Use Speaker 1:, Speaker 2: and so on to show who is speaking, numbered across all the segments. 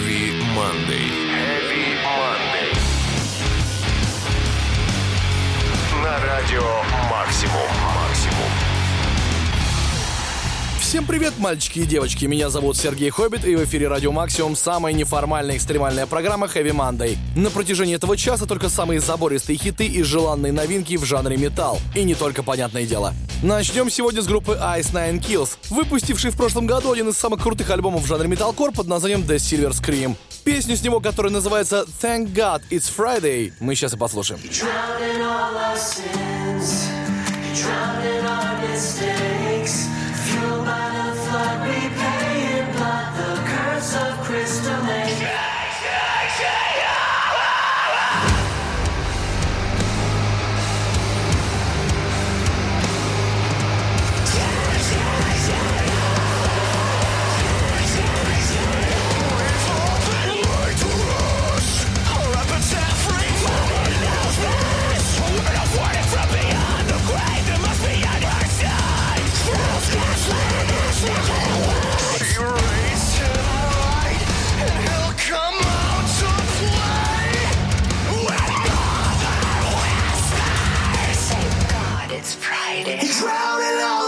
Speaker 1: Heavy Monday. Heavy Monday. На радио Максимум. Максимум.
Speaker 2: Всем привет, мальчики и девочки. Меня зовут Сергей Хоббит, и в эфире Радио Максимум самая неформальная экстремальная программа Heavy Monday. На протяжении этого часа только самые забористые хиты и желанные новинки в жанре металл. И не только, понятное дело. Начнем сегодня с группы Ice Nine Kills, выпустившей в прошлом году один из самых крутых альбомов в жанре металкор под названием The Silver Scream. Песню с него, которая называется Thank God It's Friday, мы сейчас и послушаем.
Speaker 3: mistakes,
Speaker 4: lady.
Speaker 3: Drowning
Speaker 2: out.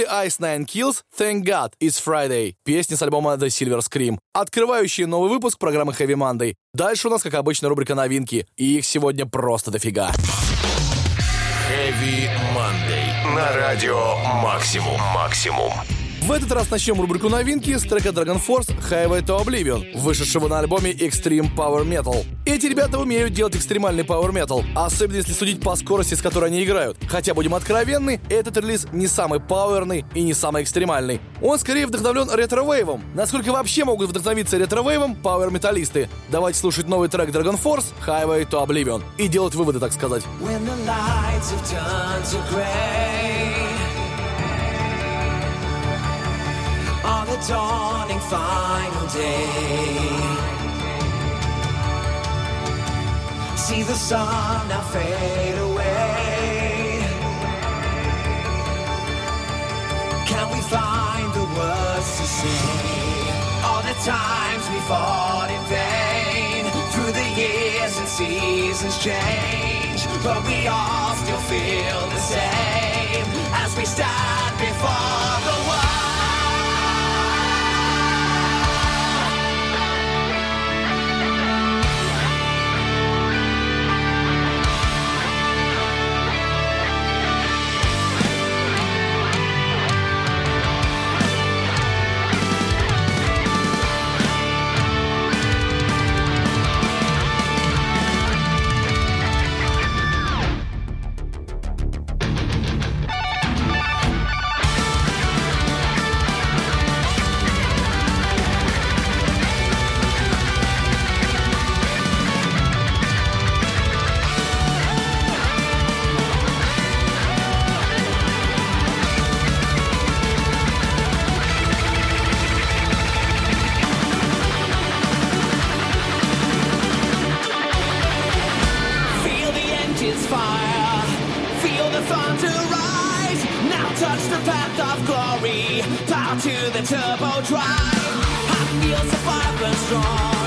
Speaker 2: Были Ice Nine Kills, Thank God, It's Friday, песни с альбома The Silver Scream, открывающие новый выпуск программы Heavy Monday. Дальше у нас, как обычно, рубрика новинки, и их сегодня просто дофига.
Speaker 1: Heavy Monday. На радио Максимум. Максимум.
Speaker 2: В этот раз начнем рубрику новинки с трека Dragon Force Highway to Oblivion, вышедшего на альбоме Extreme Power Metal. Эти ребята умеют делать экстремальный Power Metal, особенно если судить по скорости, с которой они играют. Хотя, будем откровенны, этот релиз не самый пауэрный и не самый экстремальный. Он скорее вдохновлен ретро-вейвом. Насколько вообще могут вдохновиться ретро-вейвом пауэр-металлисты? Давайте слушать новый трек Dragon Force Highway to Oblivion и делать выводы, так сказать.
Speaker 5: When the lights have turned to gray On the dawning final day. See the sun now fade away. Can we find the words to say? All the times we fought in vain. Through the years and seasons change. But we all still feel the same. As we stand before the to the turbo drive. I feel so far and
Speaker 3: strong.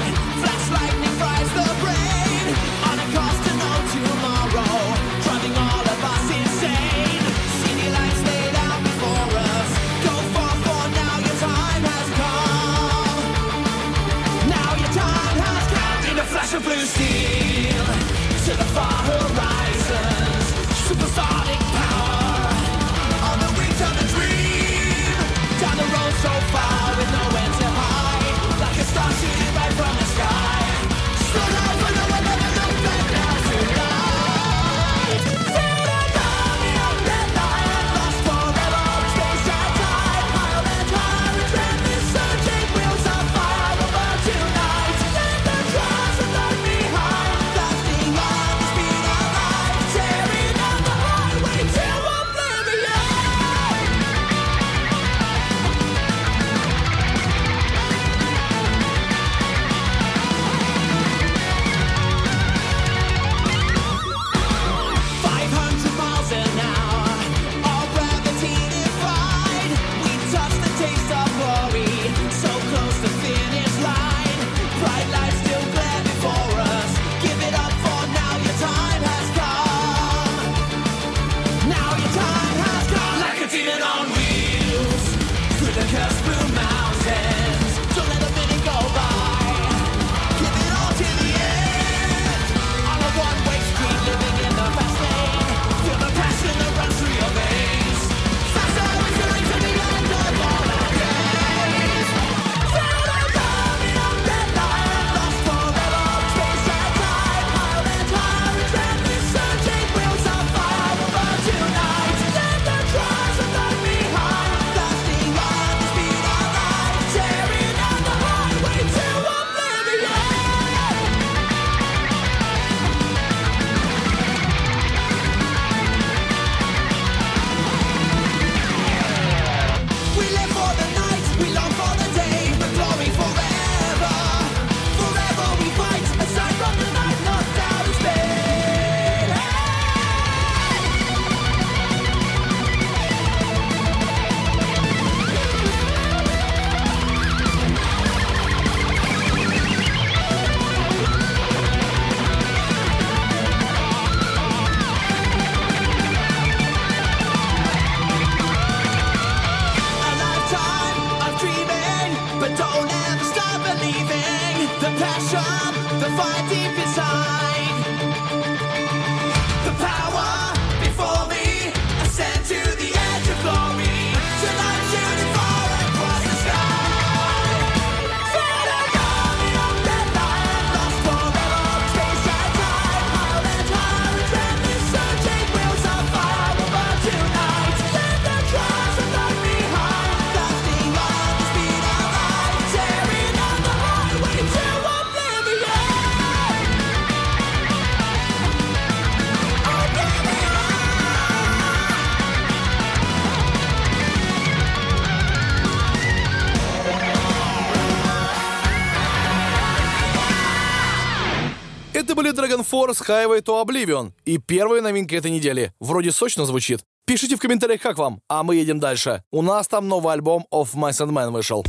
Speaker 3: Force Highway to Oblivion. И первая новинка этой недели. Вроде сочно звучит. Пишите в комментариях, как вам, а мы едем дальше. У нас там новый альбом Of Mice and Men вышел.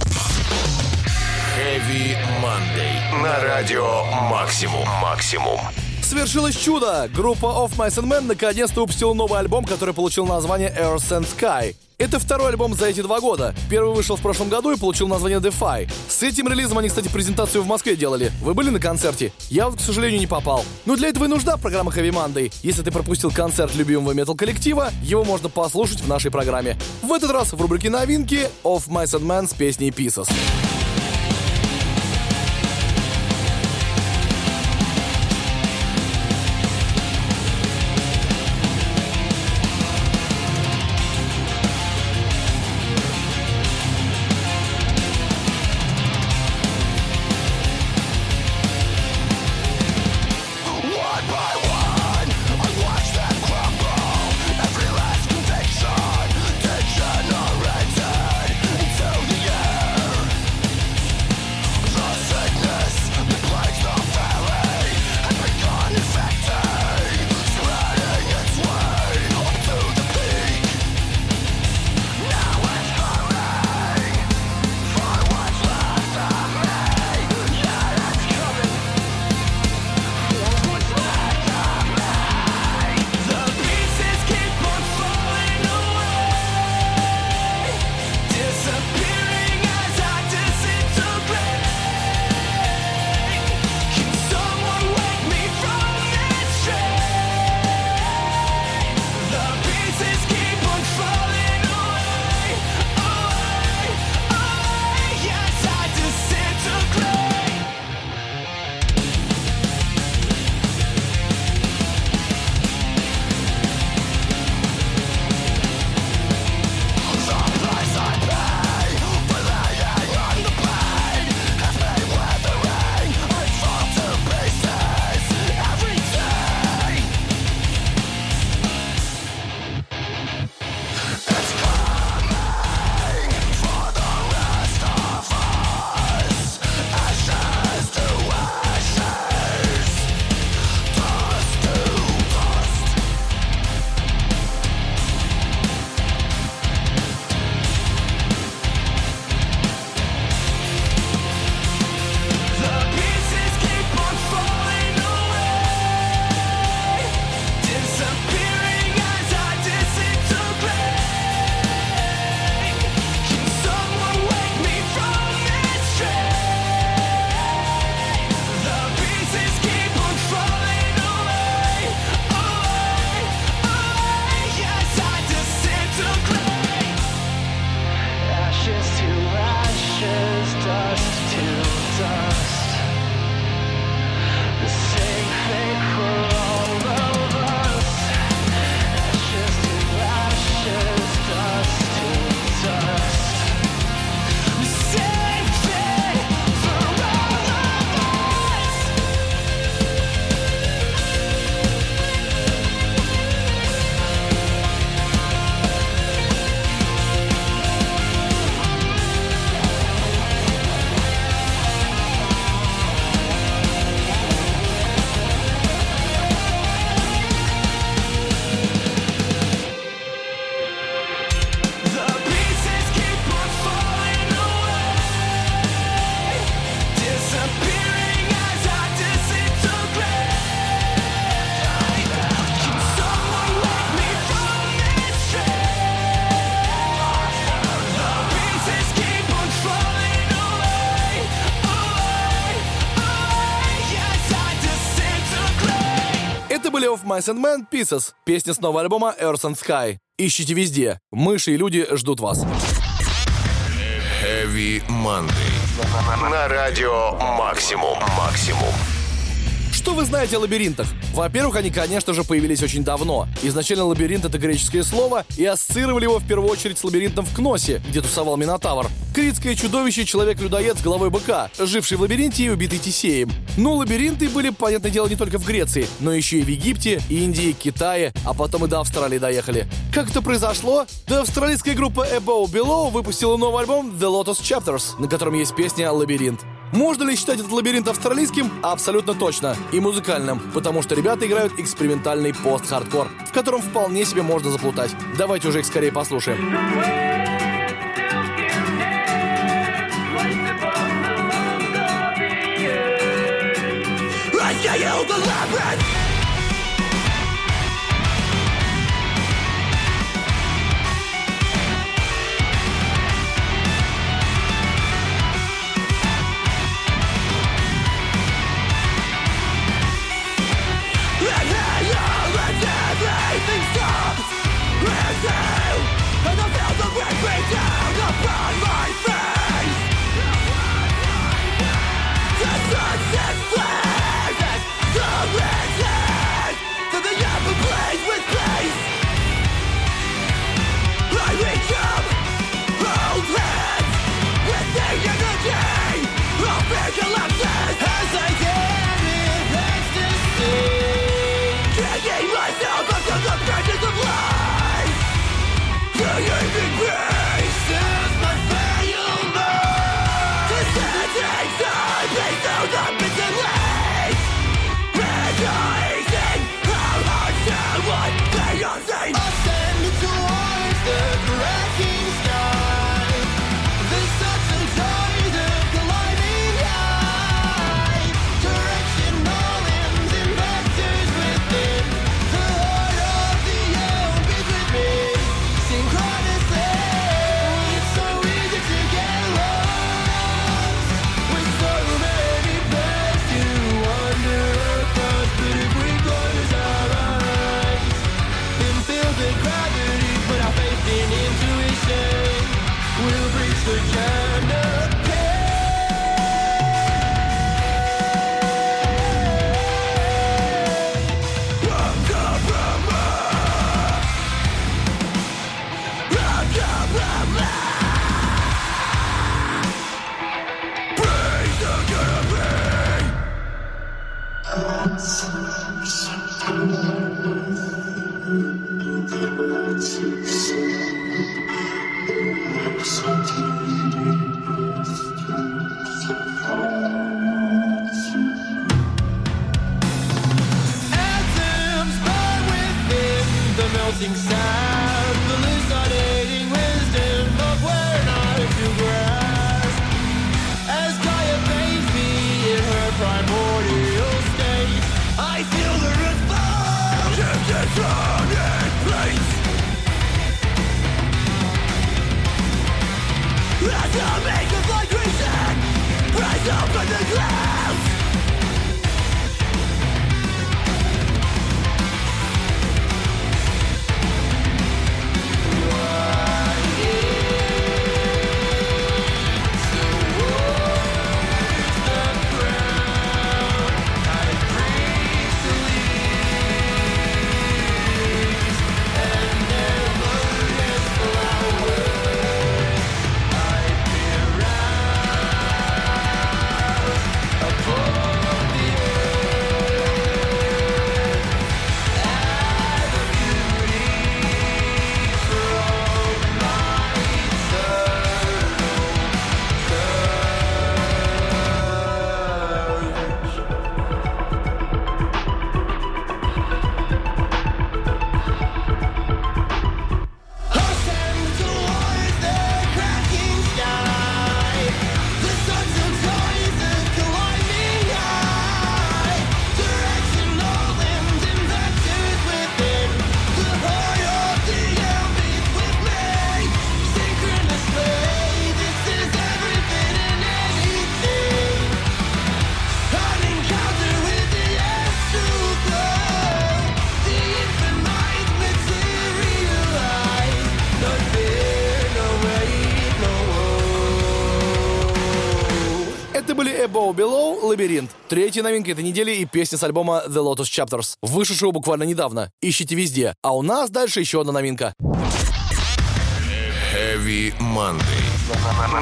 Speaker 1: Heavy Monday. На радио Максимум. Максимум.
Speaker 3: Свершилось чудо! Группа Of Mice and Men наконец-то выпустила новый альбом, который получил название Earth and Sky. Это второй альбом за эти два года. Первый вышел в прошлом году и получил название Defy. С этим релизом они, кстати, презентацию в Москве делали. Вы были на концерте? Я вот, к сожалению, не попал. Но для этого и нужна программа Heavy Monday. Если ты пропустил концерт любимого метал-коллектива, его можно послушать в нашей программе. В этот раз в рубрике новинки Of Mice and Men с песней Pieces. Mice and Men Pieces, песня с нового альбома Earth and Sky. Ищите везде. Мыши и люди ждут вас.
Speaker 1: Heavy Monday. На радио Максимум. Максимум.
Speaker 3: Что вы знаете о лабиринтах? Во-первых, они, конечно же, появились очень давно. Изначально лабиринт — это греческое слово, и ассоциировали его в первую очередь с лабиринтом в Кносе, где тусовал Минотавр. Критское чудовище — человек-людоед с головой быка, живший в лабиринте и убитый Тесеем. Но лабиринты были, понятное дело, не только в Греции, но еще и в Египте, Индии, Китае, а потом и до Австралии доехали. Как это произошло? Да австралийская группа Above Below выпустила новый альбом The Lotus Chapters, на котором есть песня «Лабиринт».
Speaker 2: Можно ли считать этот лабиринт австралийским? Абсолютно точно. И музыкальным, потому что ребята играют экспериментальный пост-хардкор, в котором вполне себе можно заплутать. Давайте уже их скорее послушаем.
Speaker 6: I yell the labyrinth
Speaker 2: «Лабиринт». Третья новинка этой недели и песня с альбома «The Lotus Chapters», вышедшего буквально недавно. Ищите везде. А у нас дальше еще одна новинка.
Speaker 1: Heavy Monday.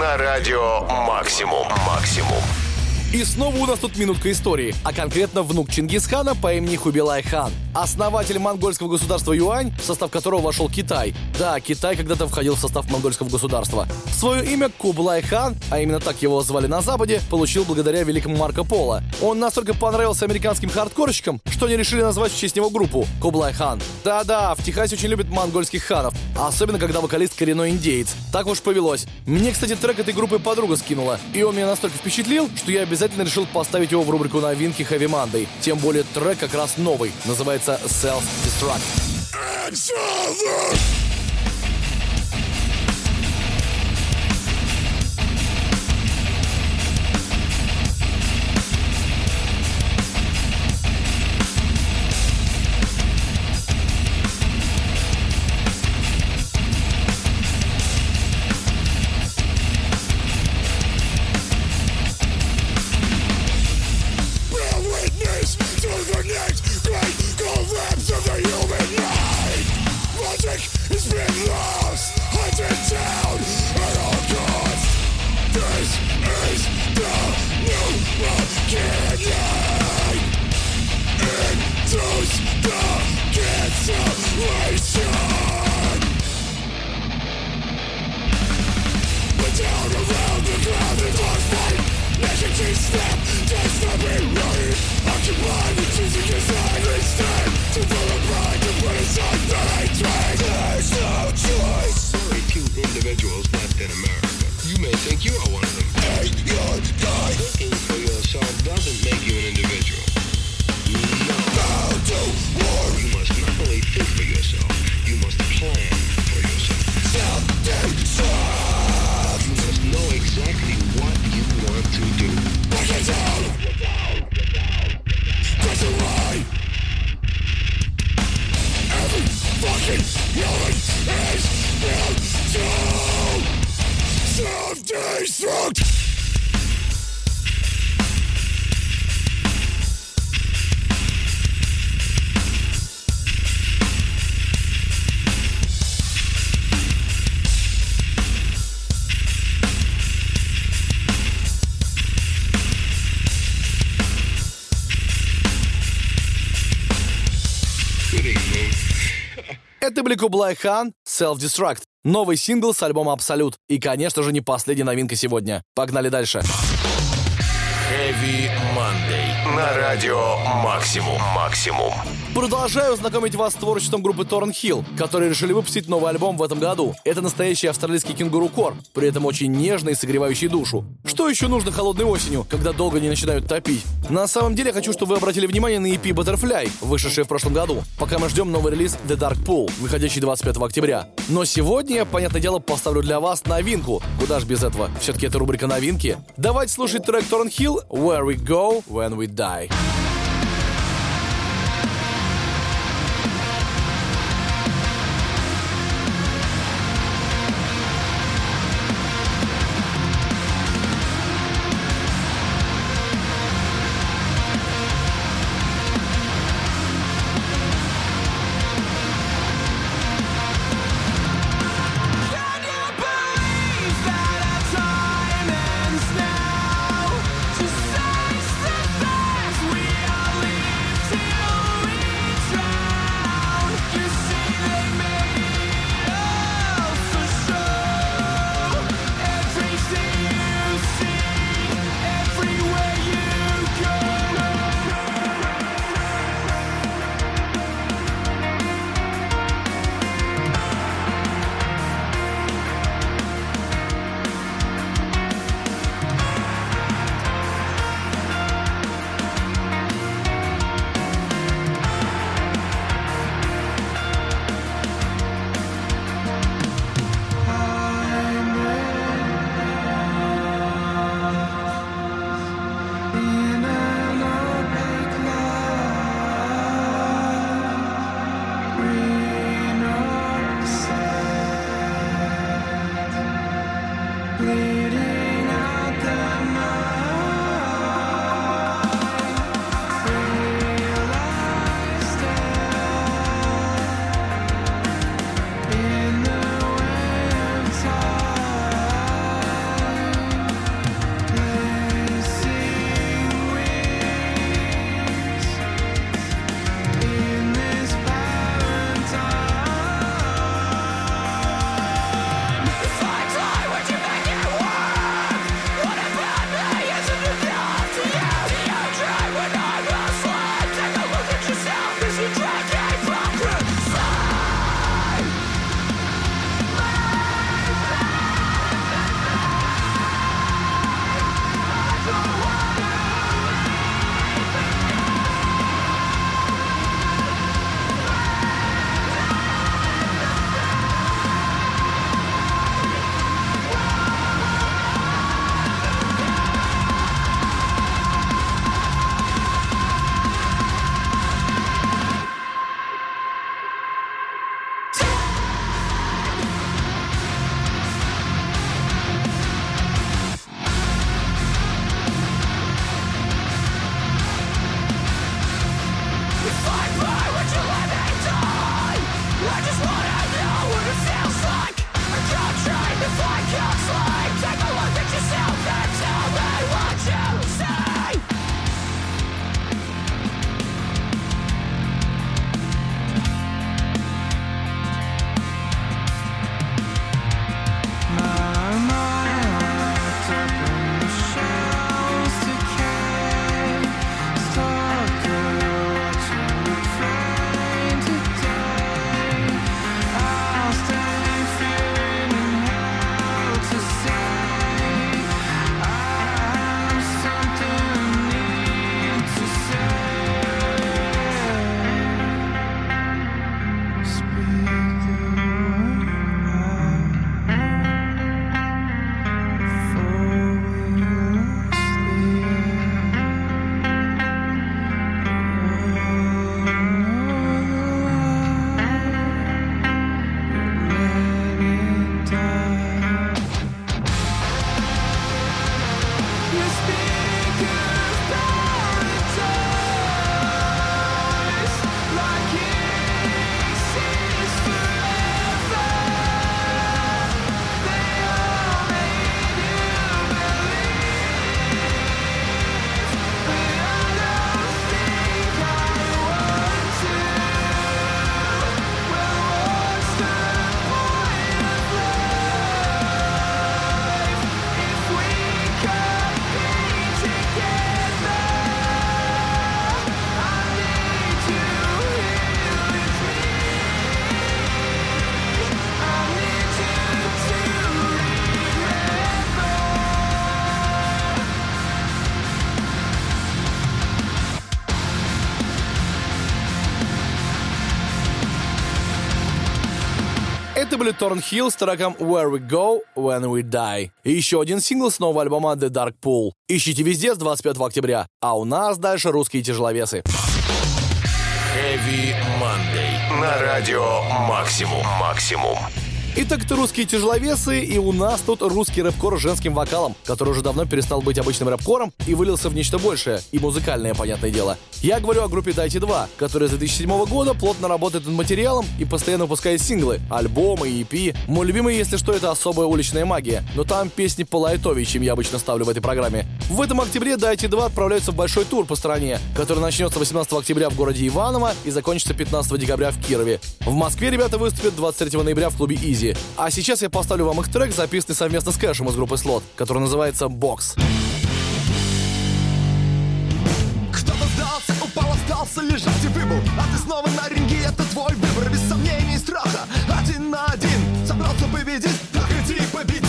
Speaker 1: На радио «Максимум». «Максимум».
Speaker 2: И снова у нас тут минутка истории, а конкретно внук Чингисхана по имени Хубилай Хан основатель монгольского государства Юань, в состав которого вошел Китай. Да, Китай когда-то входил в состав монгольского государства. Свое имя Кублай хан, а именно так его звали на Западе, получил благодаря великому Марко Поло. Он настолько понравился американским хардкорщикам, что они решили назвать в честь него группу Кублай хан. Да-да, в Техасе очень любят монгольских ханов, особенно когда вокалист коренной индеец. Так уж повелось. Мне, кстати, трек этой группы подруга скинула, и он меня настолько впечатлил, что я обязательно решил поставить его в рубрику новинки Heavy Monday. Тем более трек как раз новый, называется Self Destruct. Это были Кублай Хан, Self Destruct. Новый сингл с альбома Абсолют. И, конечно же, не последняя новинка сегодня. Погнали дальше.
Speaker 1: Heavy Monday. На радио Максимум. Максимум.
Speaker 2: Продолжаю знакомить вас с творчеством группы Thornhill, которые решили выпустить новый альбом в этом году. Это настоящий австралийский кенгуру кор, при этом очень нежный и согревающий душу. Что еще нужно холодной осенью, когда долго не начинают топить? На самом деле, хочу, чтобы вы обратили внимание на EP Butterfly, вышедший в прошлом году, пока мы ждем новый релиз The Dark Pool, выходящий 25 октября. Но сегодня я, понятное дело, поставлю для вас новинку. Куда ж без этого? Все-таки это рубрика новинки. Давайте слушать трек Thornhill Where We Go When We Die. Были Торнхилл с треком Where We Go When We Die. И еще один сингл с нового альбома The Dark Pool. Ищите везде с 25 октября. А у нас дальше русские тяжеловесы.
Speaker 1: Heavy Monday. На радио Максимум. Максимум.
Speaker 2: Итак, это русские тяжеловесы, и у нас тут русский рэпкор с женским вокалом, который уже давно перестал быть обычным рэпкором и вылился в нечто большее, и музыкальное, понятное дело. Я говорю о группе Дайте 2, которая с 2007 года плотно работает над материалом и постоянно выпускает синглы, альбомы и EP. Мой любимый, если что, это особая уличная магия, но там песни полайтовее, чем я обычно ставлю в этой программе. В этом октябре Дайте 2 отправляются в большой тур по стране, который начнется 18 октября в городе Иваново и закончится 15 декабря в Кирове. В Москве ребята выступят 23 ноября в клубе Изи. А сейчас я поставлю вам их трек, записанный совместно с Кэшем из группы Слот, который называется «Бокс».
Speaker 7: Кто-то сдался, упал, остался лежать и выбыл. А ты снова на ринге, это твой выбор Без сомнений и страха, один на один Собрался победить, так иди победи.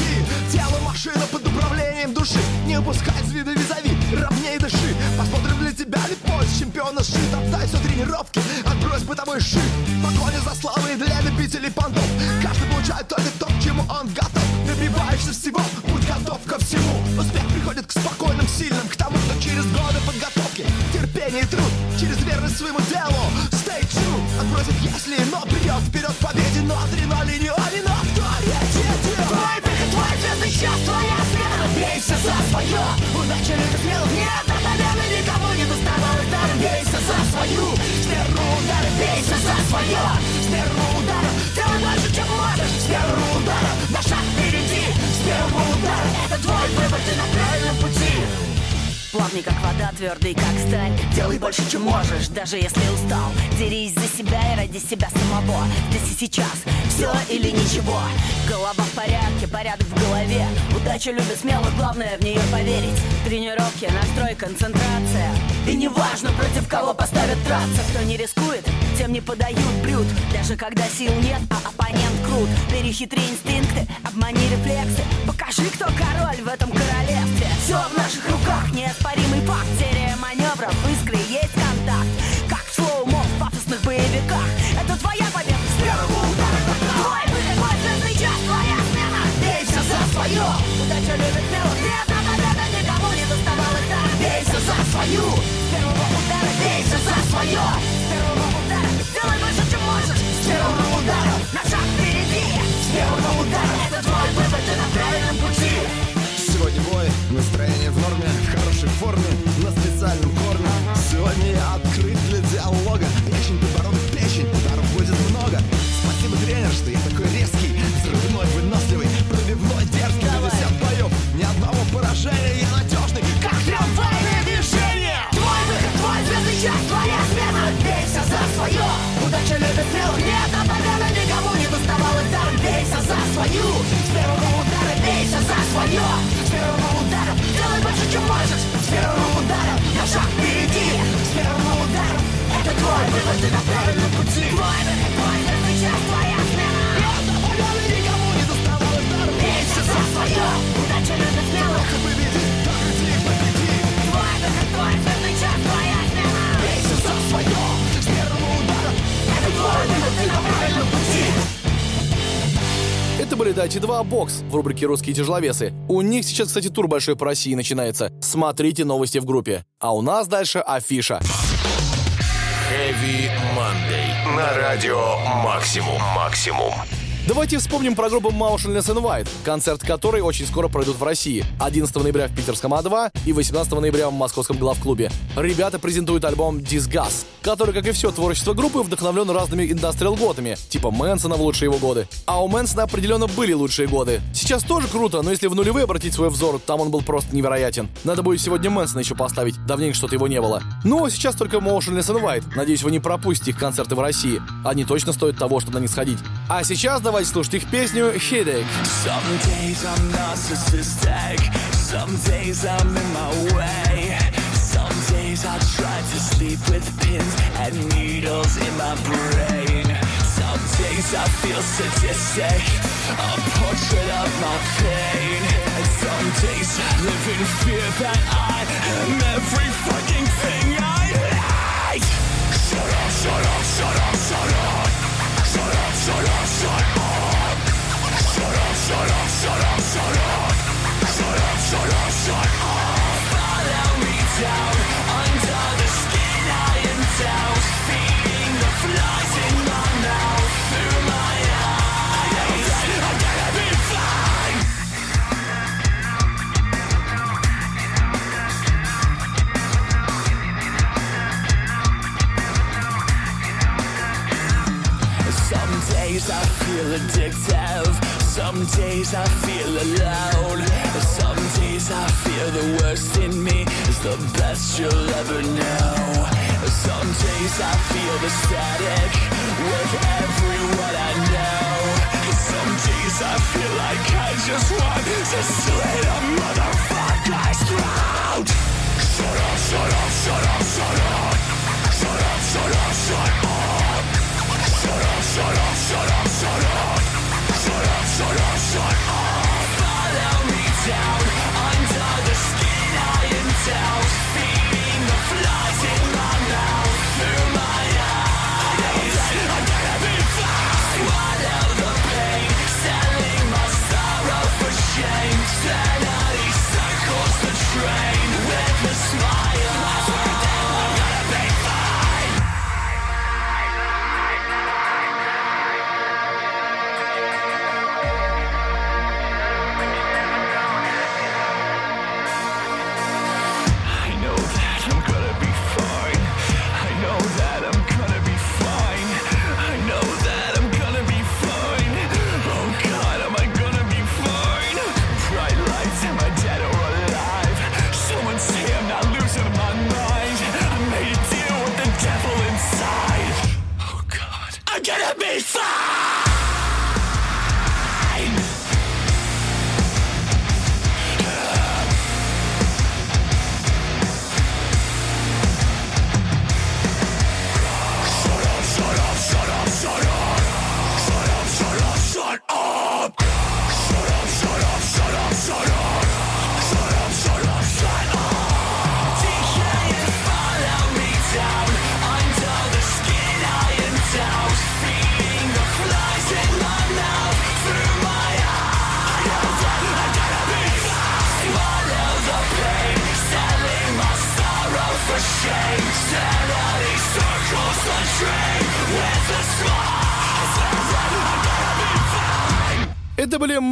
Speaker 7: Тело машина под управлением души. Не упускай из вида визави, ровней дыши. Посмотрим для тебя ли пояс чемпиона сшит Отдай все тренировки, отбрось бытовой шит Погоня за славой для любителей понтов. Каждый получает только то, к чему он готов. Добиваешься всего, будь готов ко всему. Успех приходит к спокойным, сильным К тому, кто через годы подготовки. Терпение и труд, через верность своему делу. Stay true, отбросит если, но придет вперед победе. Но адреналине, а не на авторитете Твой выход, твой звездный час, твоя смена. Бейся за свое, удача любит смелых Нет, от победы никому не доставалось даром Бейся за свою, с первого удара Бейся за свое, с первого шаг впереди, с первого удара. Это твой выбор, ты на правильном пути
Speaker 8: Плавный, как вода, твердый, как сталь. Делай больше, чем можешь, даже если устал. Дерись за себя и ради себя самого. Здесь и сейчас, все или ничего? Голова в порядке, порядок в голове. Удача любит смелых, главное в нее поверить. Тренировки, настрой, концентрация. И неважно, против кого поставят драться. Кто не рискует, тем не подают блюд. Даже когда сил нет, а оппонент крут. Перехитри инстинкты, обмани рефлексы. Покажи, кто король в этом королевстве. Все в наших руках, неоспоримый факт. Серия маневров, в искре есть контакт. Как в слоумо в пафосных боевиках. Это твоя победа. С первого удара Твой выход, твой звездный час, твоя смена. Бейся за свое. Удача любит смелых Нет, на победа никому не доставалось так Бейся за свою. С первого удара бейся за свое ты на правильном пути Твой выход, твой звездный час, твоя смена Бейся за свое Удача любит смелых
Speaker 7: Победи, так иди, победи.
Speaker 8: Твой выход, твой звездный твоя смена
Speaker 7: Бейся за свое, с первого удара.
Speaker 8: Выбор, ты на правильном пути
Speaker 2: Это были Дайте 2 Бокс в рубрике «Русские тяжеловесы». У них сейчас, кстати, тур большой по России начинается. Смотрите новости в группе. А у нас дальше афиша.
Speaker 1: Heavy Monday. На радио Максимум. Максимум.
Speaker 2: Давайте вспомним про группу Motionless in White, концерт которой очень скоро пройдут в России. 11 ноября в питерском А2 и 18 ноября в московском главклубе. Ребята презентуют альбом Disgust, который, как и все творчество группы, вдохновлен разными индастриал-годами, типа Мэнсона в лучшие его годы. А у Мэнсона определенно были лучшие годы. Сейчас тоже круто, но если в нулевые обратить свой взор, там он был просто невероятен. Надо будет сегодня Мэнсона еще поставить, давненько что-то его не было. Ну, а сейчас только Motionless in White. Надеюсь, вы не пропустите их концерты в России. Они точно стоят того, чтобы на них сходить. А сейчас давайте слушать их песню «Headache».
Speaker 3: Some days I'm narcissistic, some days I'm in my way. Some days I try to sleep with pins and needles in my brain. Some days I feel sadistic, a portrait of my pain. And some days I live in fear that I am every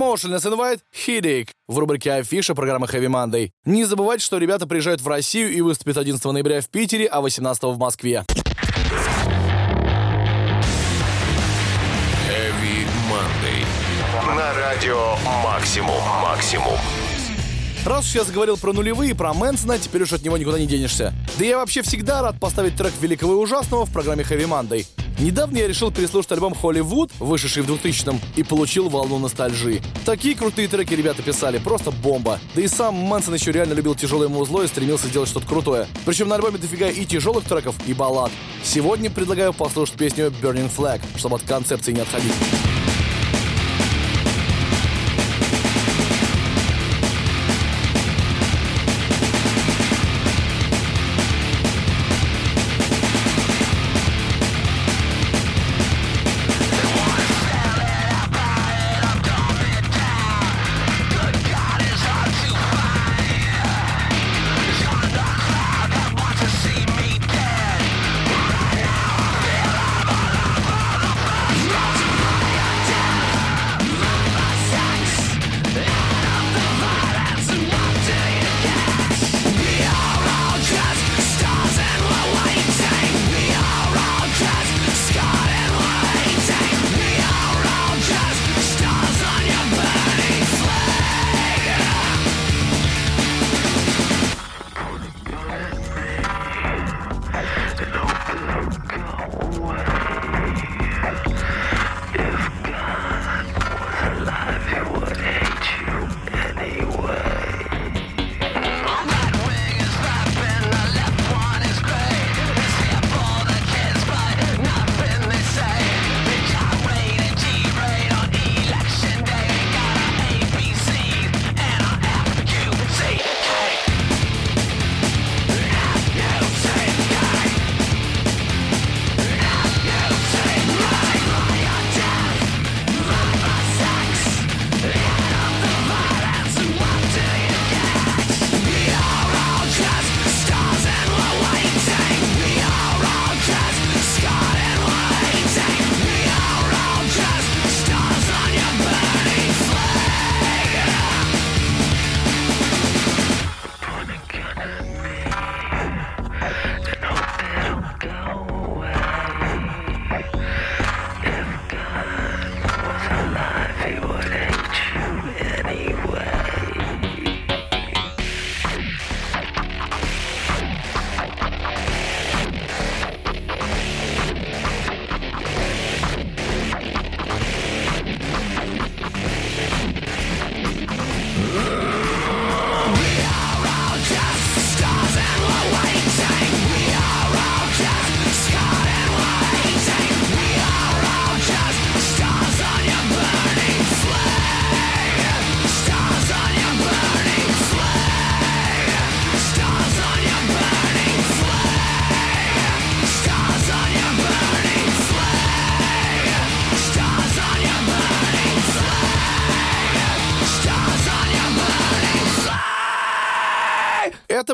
Speaker 2: Это были Motionless in White Headache в рубрике Афиша программы Heavy Monday. Не забывайте, что ребята приезжают в Россию и выступят 11 ноября в Питере, а 18 в Москве.
Speaker 1: Heavy Monday. На радио «Максимум». «Максимум».
Speaker 2: Раз уж я заговорил про нулевые, про Мэнсона, теперь уж от него никуда не денешься. Да я вообще всегда рад поставить трек великого и ужасного в программе Heavy Monday. Недавно я решил переслушать альбом Hollywood, вышедший в 2000-м, и получил волну ностальжи. Такие крутые треки ребята писали, просто бомба. Да и сам Мэнсон еще реально любил тяжелое музло и стремился сделать что-то крутое. Причем на альбоме дофига и тяжелых треков, и баллад. Сегодня предлагаю послушать песню Burning Flag, чтобы от концепции не отходить.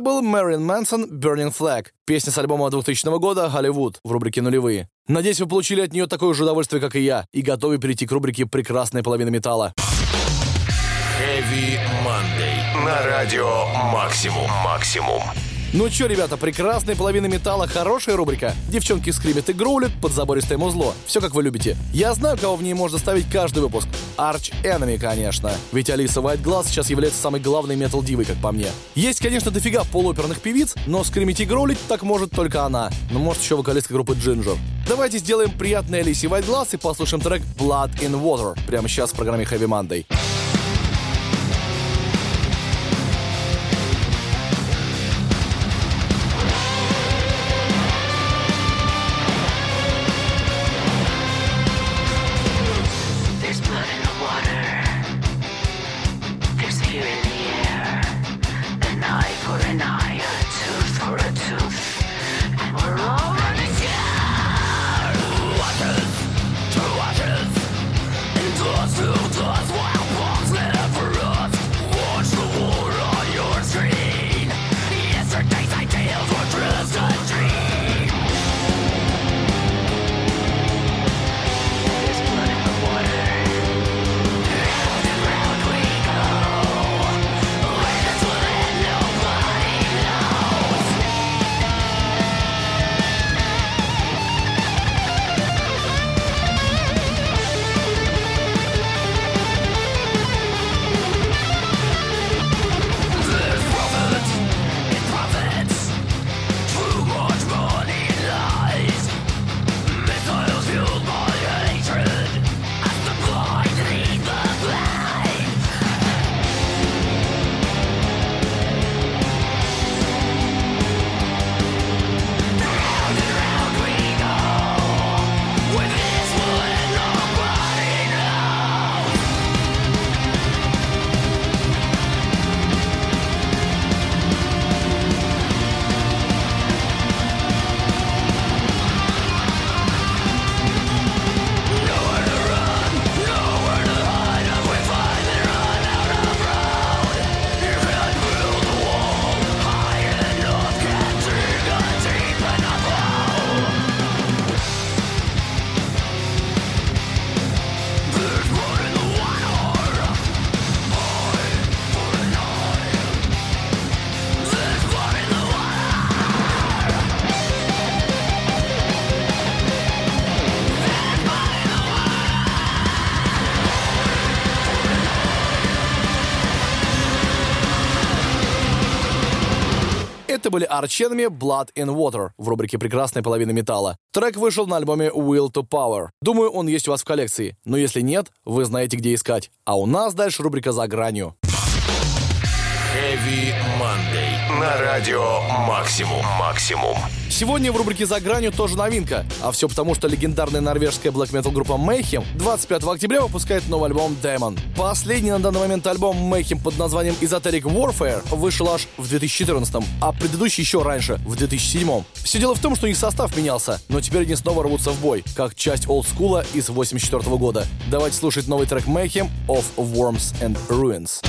Speaker 2: Был Мэрин Мэнсон «Burning Flag», песня с альбома 2000 года «Голливуд» в рубрике «Нулевые». Надеюсь, вы получили от нее такое же удовольствие, как и я, и готовы перейти к рубрике «Прекрасная половина металла».
Speaker 1: Heavy Monday. На радио Максимум. Максимум.
Speaker 2: Ну чё, ребята, прекрасная половина металла, хорошая рубрика. Девчонки скримят и гроулят под забористое музло. Все как вы любите. Я знаю, кого в ней можно ставить каждый выпуск. Arch Enemy, конечно. Ведь Алиса White сейчас является самой главной метал-дивой, как по мне. Есть, конечно, дофига полуоперных певиц, но скримить и гроулить так может только она. Ну, может, еще вокалистка группы Ginger. Давайте сделаем приятное Алисе White и послушаем трек Blood in Water прямо сейчас в программе Heavy Monday. Это были Enemy Blood in Water в рубрике «Прекрасная половина металла». Трек вышел на альбоме Will to Power. Думаю, он есть у вас в коллекции. Но если нет, вы знаете, где искать. А у нас дальше рубрика «За гранью».
Speaker 1: Heavy. На радио Максимум. Максимум.
Speaker 2: Сегодня в рубрике «За гранью» тоже новинка. А все потому, что легендарная норвежская блэк метал группа Mayhem 25 октября выпускает новый альбом Demon. Последний на данный момент альбом Mayhem под названием Esoteric Warfare вышел аж в 2014 а предыдущий еще раньше, в 2007 Все дело в том, что их состав менялся, но теперь они снова рвутся в бой, как часть олдскула из 84 года. Давайте слушать новый трек Mayhem of Worms and Ruins.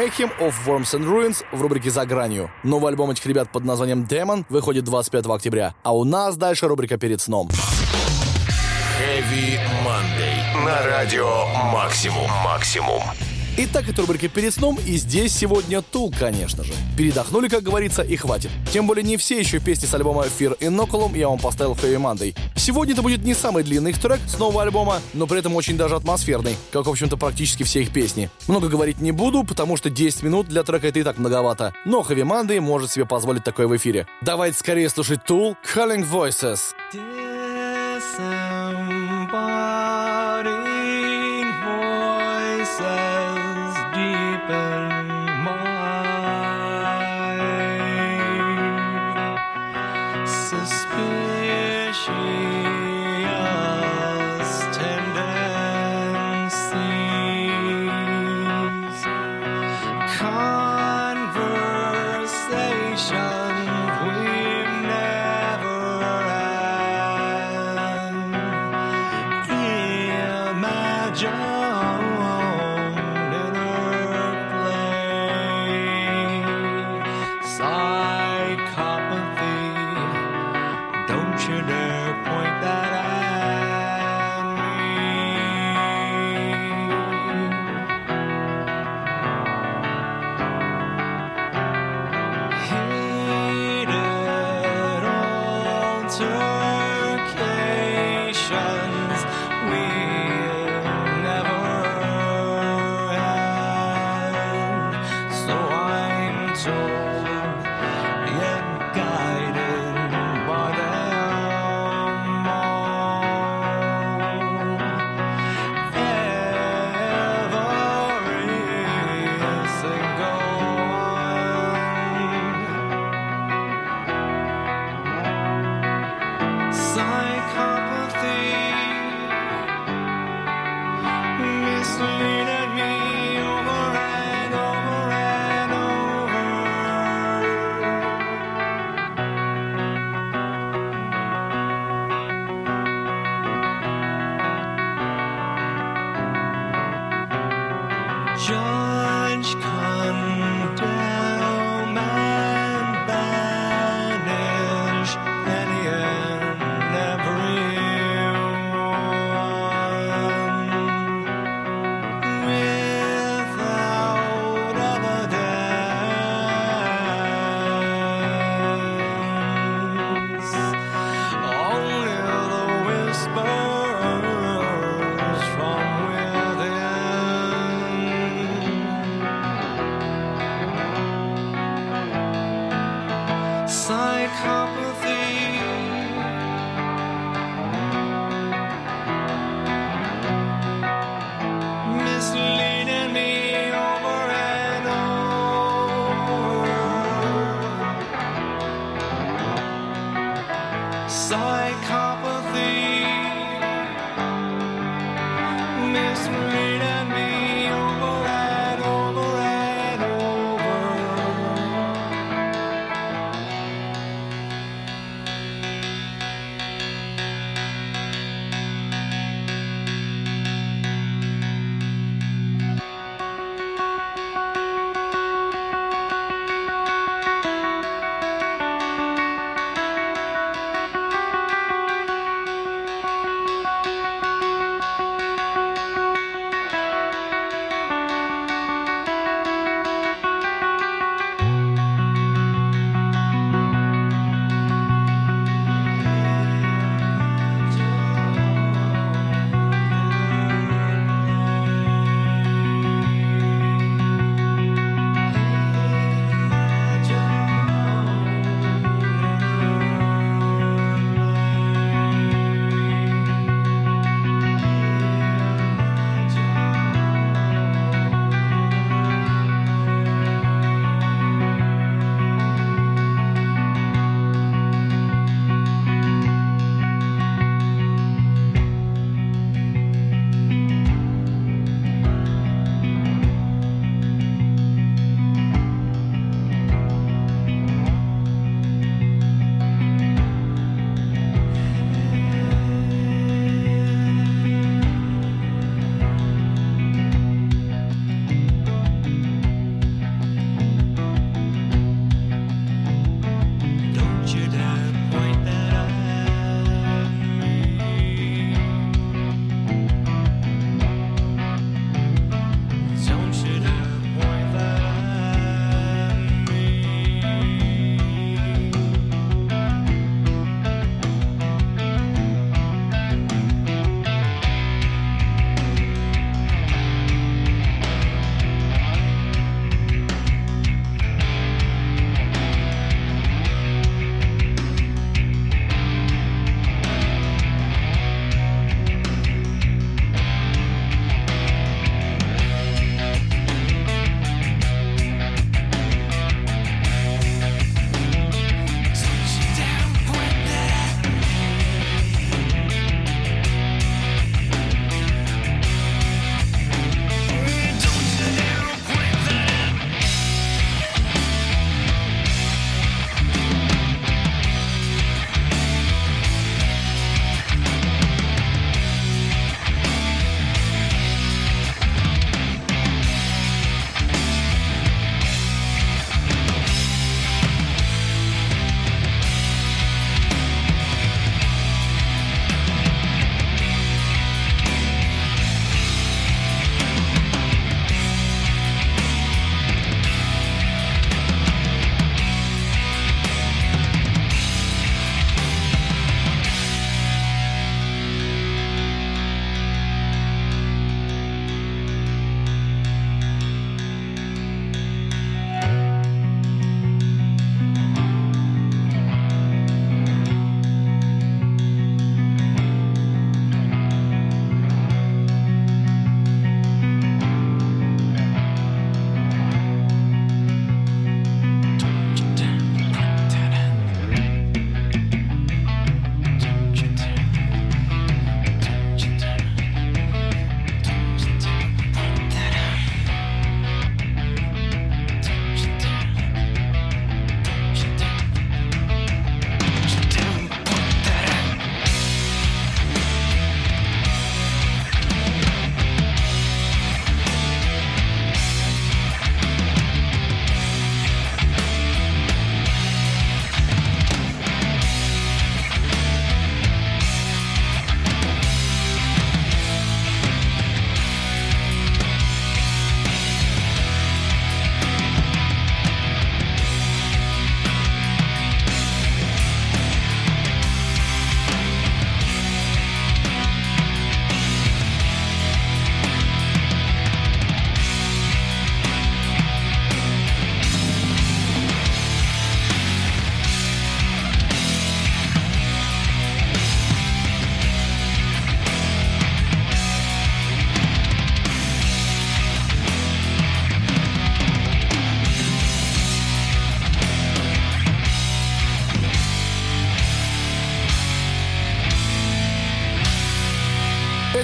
Speaker 2: Mayhem of Worms and Ruins в рубрике «За гранью». Новый альбом этих ребят под названием Demon выходит 25 октября. А у нас дальше рубрика «Перед сном».
Speaker 1: Heavy Monday. На радио Максимум. Максимум.
Speaker 2: Итак, это рубрика «Перед сном», и здесь сегодня Тул, конечно же. Передохнули, как говорится, и хватит. Тем более не все еще песни с альбома Fear Inoculum я вам поставил Heavy Monday. Сегодня это будет не самый длинный их трек с нового альбома, но при этом очень даже атмосферный, как, в общем-то, практически все их песни. Много говорить не буду, потому что 10 минут для трека это и так многовато, но Heavy Monday может себе позволить такое в эфире. Давайте скорее слушать Tool Calling Voices.
Speaker 6: Disembodied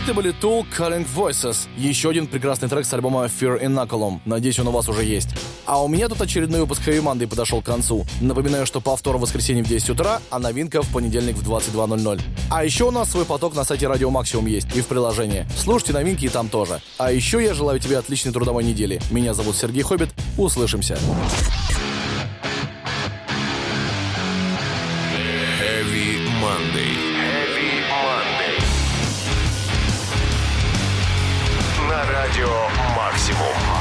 Speaker 2: Это были Tool Calling Voices. Еще один прекрасный трек с альбома Fear Inoculum. Надеюсь, он у вас уже есть. А у меня тут очередной выпуск Heavy Monday подошел к концу. Напоминаю, что повтор в воскресенье в 10 утра, а новинка в понедельник в 22.00. А еще у нас свой поток на сайте Радио Максимум есть и в приложении. Слушайте новинки и там тоже. А еще я желаю тебе отличной трудовой недели. Меня зовут Сергей Хоббит. Услышимся.
Speaker 1: Радио Максимум.